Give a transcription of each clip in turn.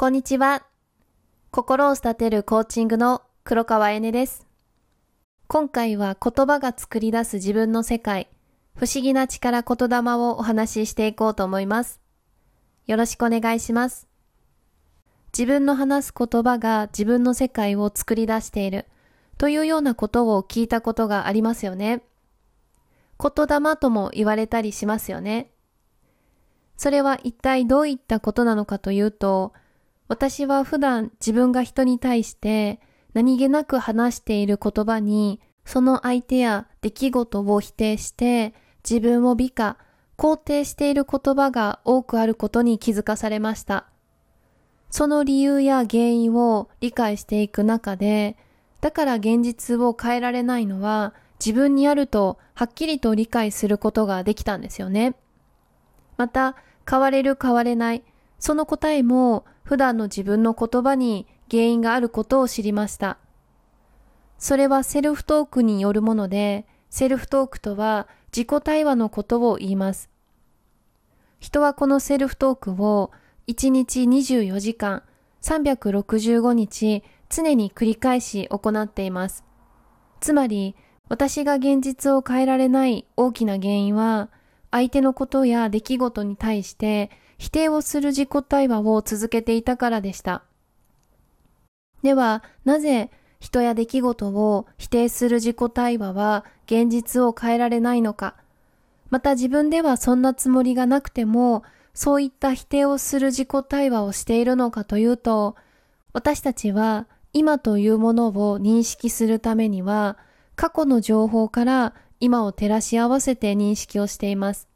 こんにちは。心を育てるコーチングの黒川えねです。今回は言葉が作り出す自分の世界、不思議な力言霊をお話ししていこうと思います。よろしくお願いします。自分の話す言葉が自分の世界を作り出しているというようなことを聞いたことがありますよね。言霊とも言われたりしますよね。それは一体どういったことなのかというと、私は普段自分が人に対して何気なく話している言葉に、その相手や出来事を否定して自分を美化、肯定している言葉が多くあることに気づかされました。その理由や原因を理解していく中で、だから現実を変えられないのは自分にあるとはっきりと理解することができたんですよね。また、変われる変われない、その答えも普段の自分の言葉に原因があることを知りました。それはセルフトークによるもので、セルフトークとは自己対話のことを言います。人はこのセルフトークを1日24時間365日常に繰り返し行っています。つまり、私が現実を変えられない大きな原因は、相手のことや出来事に対して否定をする自己対話を続けていたからでした。では、なぜ人や出来事を否定する自己対話は現実を変えられないのか、また自分ではそんなつもりがなくても、そういった否定をする自己対話をしているのかというと、私たちは今というものを認識するためには、過去の情報から今を照らし合わせて認識をしています。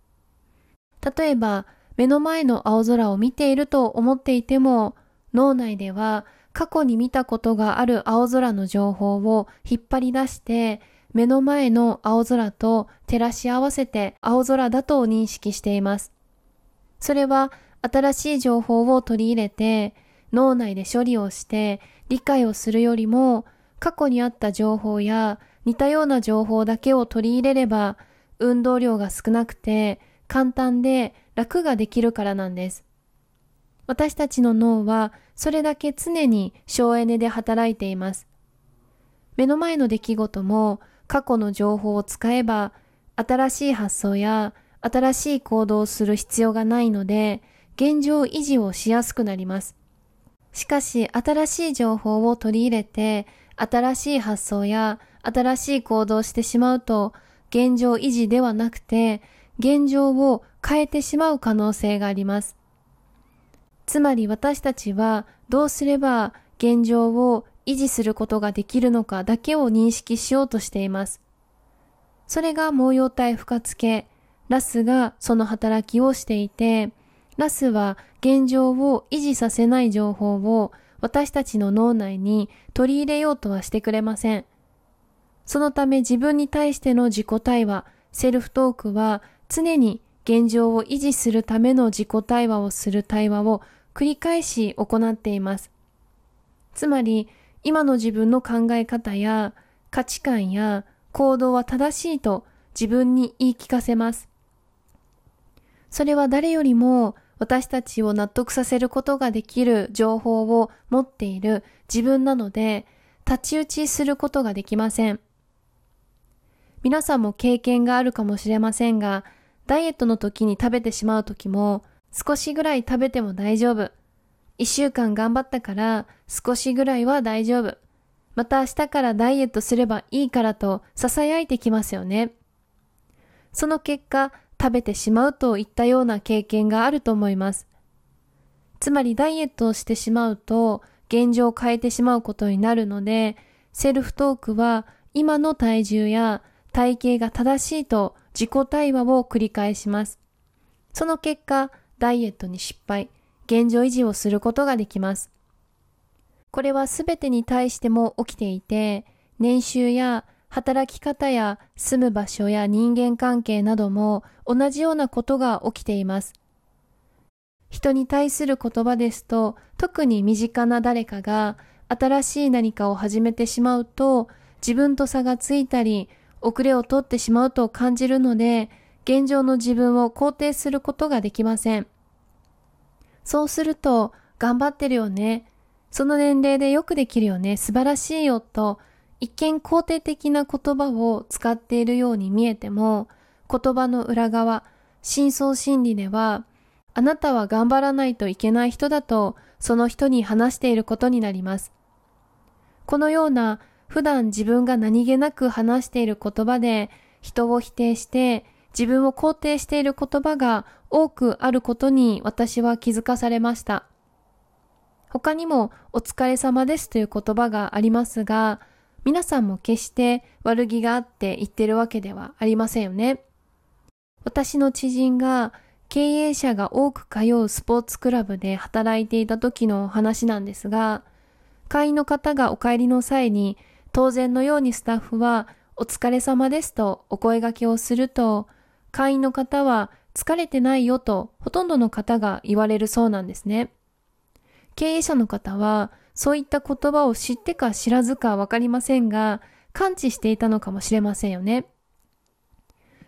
例えば、目の前の青空を見ていると思っていても、脳内では過去に見たことがある青空の情報を引っ張り出して、目の前の青空と照らし合わせて青空だと認識しています。それは新しい情報を取り入れて、脳内で処理をして理解をするよりも、過去にあった情報や似たような情報だけを取り入れれば、運動量が少なくて簡単で楽ができるからなんです。私たちの脳はそれだけ常に省エネで働いています。目の前の出来事も過去の情報を使えば新しい発想や新しい行動をする必要がないので現状維持をしやすくなります。しかし新しい情報を取り入れて新しい発想や新しい行動をしてしまうと現状維持ではなくて現状を変えてしまう可能性があります。つまり私たちはどうすれば現状を維持することができるのかだけを認識しようとしています。それが毛様体負荷付け、ラスがその働きをしていて、ラスは現状を維持させない情報を私たちの脳内に取り入れようとはしてくれません。そのため自分に対しての自己対話、セルフトークは常に現状を維持するための自己対話をする対話を繰り返し行っています。つまり、今の自分の考え方や価値観や行動は正しいと自分に言い聞かせます。それは誰よりも私たちを納得させることができる情報を持っている自分なので、太刀打ちすることができません。皆さんも経験があるかもしれませんが、ダイエットの時に食べてしまう時も、少しぐらい食べても大丈夫。一週間頑張ったから少しぐらいは大丈夫。また明日からダイエットすればいいからと囁いてきますよね。その結果、食べてしまうといったような経験があると思います。つまりダイエットをしてしまうと現状を変えてしまうことになるので、セルフトークは今の体重や体型が正しいと自己対話を繰り返します。その結果、ダイエットに失敗、現状維持をすることができます。これはすべてに対しても起きていて、年収や働き方や住む場所や人間関係なども同じようなことが起きています。人に対する言葉ですと、特に身近な誰かが新しい何かを始めてしまうと、自分と差がついたり、遅れを取ってしまうと感じるので、現状の自分を肯定することができません。そうすると、頑張ってるよね。その年齢でよくできるよね。素晴らしいよと、一見肯定的な言葉を使っているように見えても、言葉の裏側、深層心理では、あなたは頑張らないといけない人だと、その人に話していることになります。このような普段自分が何気なく話している言葉で人を否定して自分を肯定している言葉が多くあることに私は気づかされました。他にもお疲れ様ですという言葉がありますが、皆さんも決して悪気があって言ってるわけではありませんよね。私の知人が経営者が多く通うスポーツクラブで働いていた時の話なんですが、会員の方がお帰りの際に当然のようにスタッフはお疲れ様ですとお声掛けをすると、会員の方は疲れてないよとほとんどの方が言われるそうなんですね。経営者の方はそういった言葉を知ってか知らずかわかりませんが、感知していたのかもしれませんよね。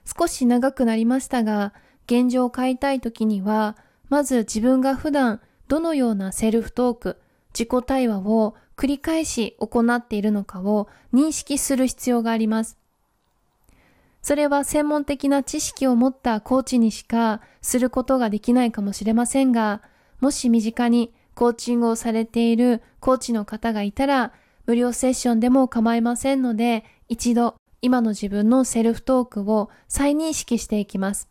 少し長くなりましたが、現状を変えたい時には、まず自分が普段どのようなセルフトーク、自己対話を繰り返し行っているのかを認識する必要があります。それは専門的な知識を持ったコーチにしかすることができないかもしれませんが、もし身近にコーチングをされているコーチの方がいたら、無料セッションでも構いませんので、一度今の自分のセルフトークを再認識していきます。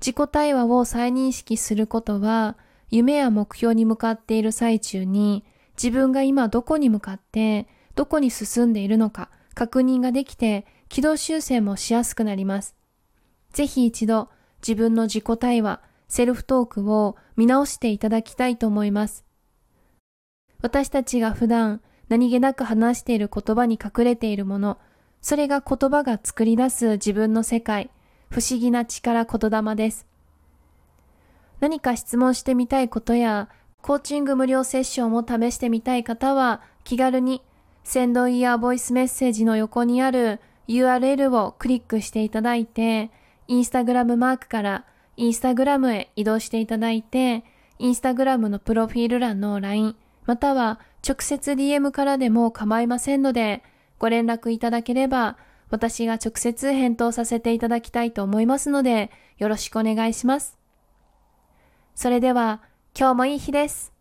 自己対話を再認識することは、夢や目標に向かっている最中に、自分が今どこに向かって、どこに進んでいるのか確認ができて、軌道修正もしやすくなります。ぜひ一度自分の自己対話、セルフトークを見直していただきたいと思います。私たちが普段何気なく話している言葉に隠れているもの、それが言葉が作り出す自分の世界、不思議な力言霊です。何か質問してみたいことや、コーチング無料セッションを試してみたい方は、気軽に、センドイヤーボイスメッセージの横にある URL をクリックしていただいて、インスタグラムマークからインスタグラムへ移動していただいて、インスタグラムのプロフィール欄の LINE、または直接 DM からでも構いませんので、ご連絡いただければ私が直接返答させていただきたいと思いますので、よろしくお願いします。それでは、今日もいい日です。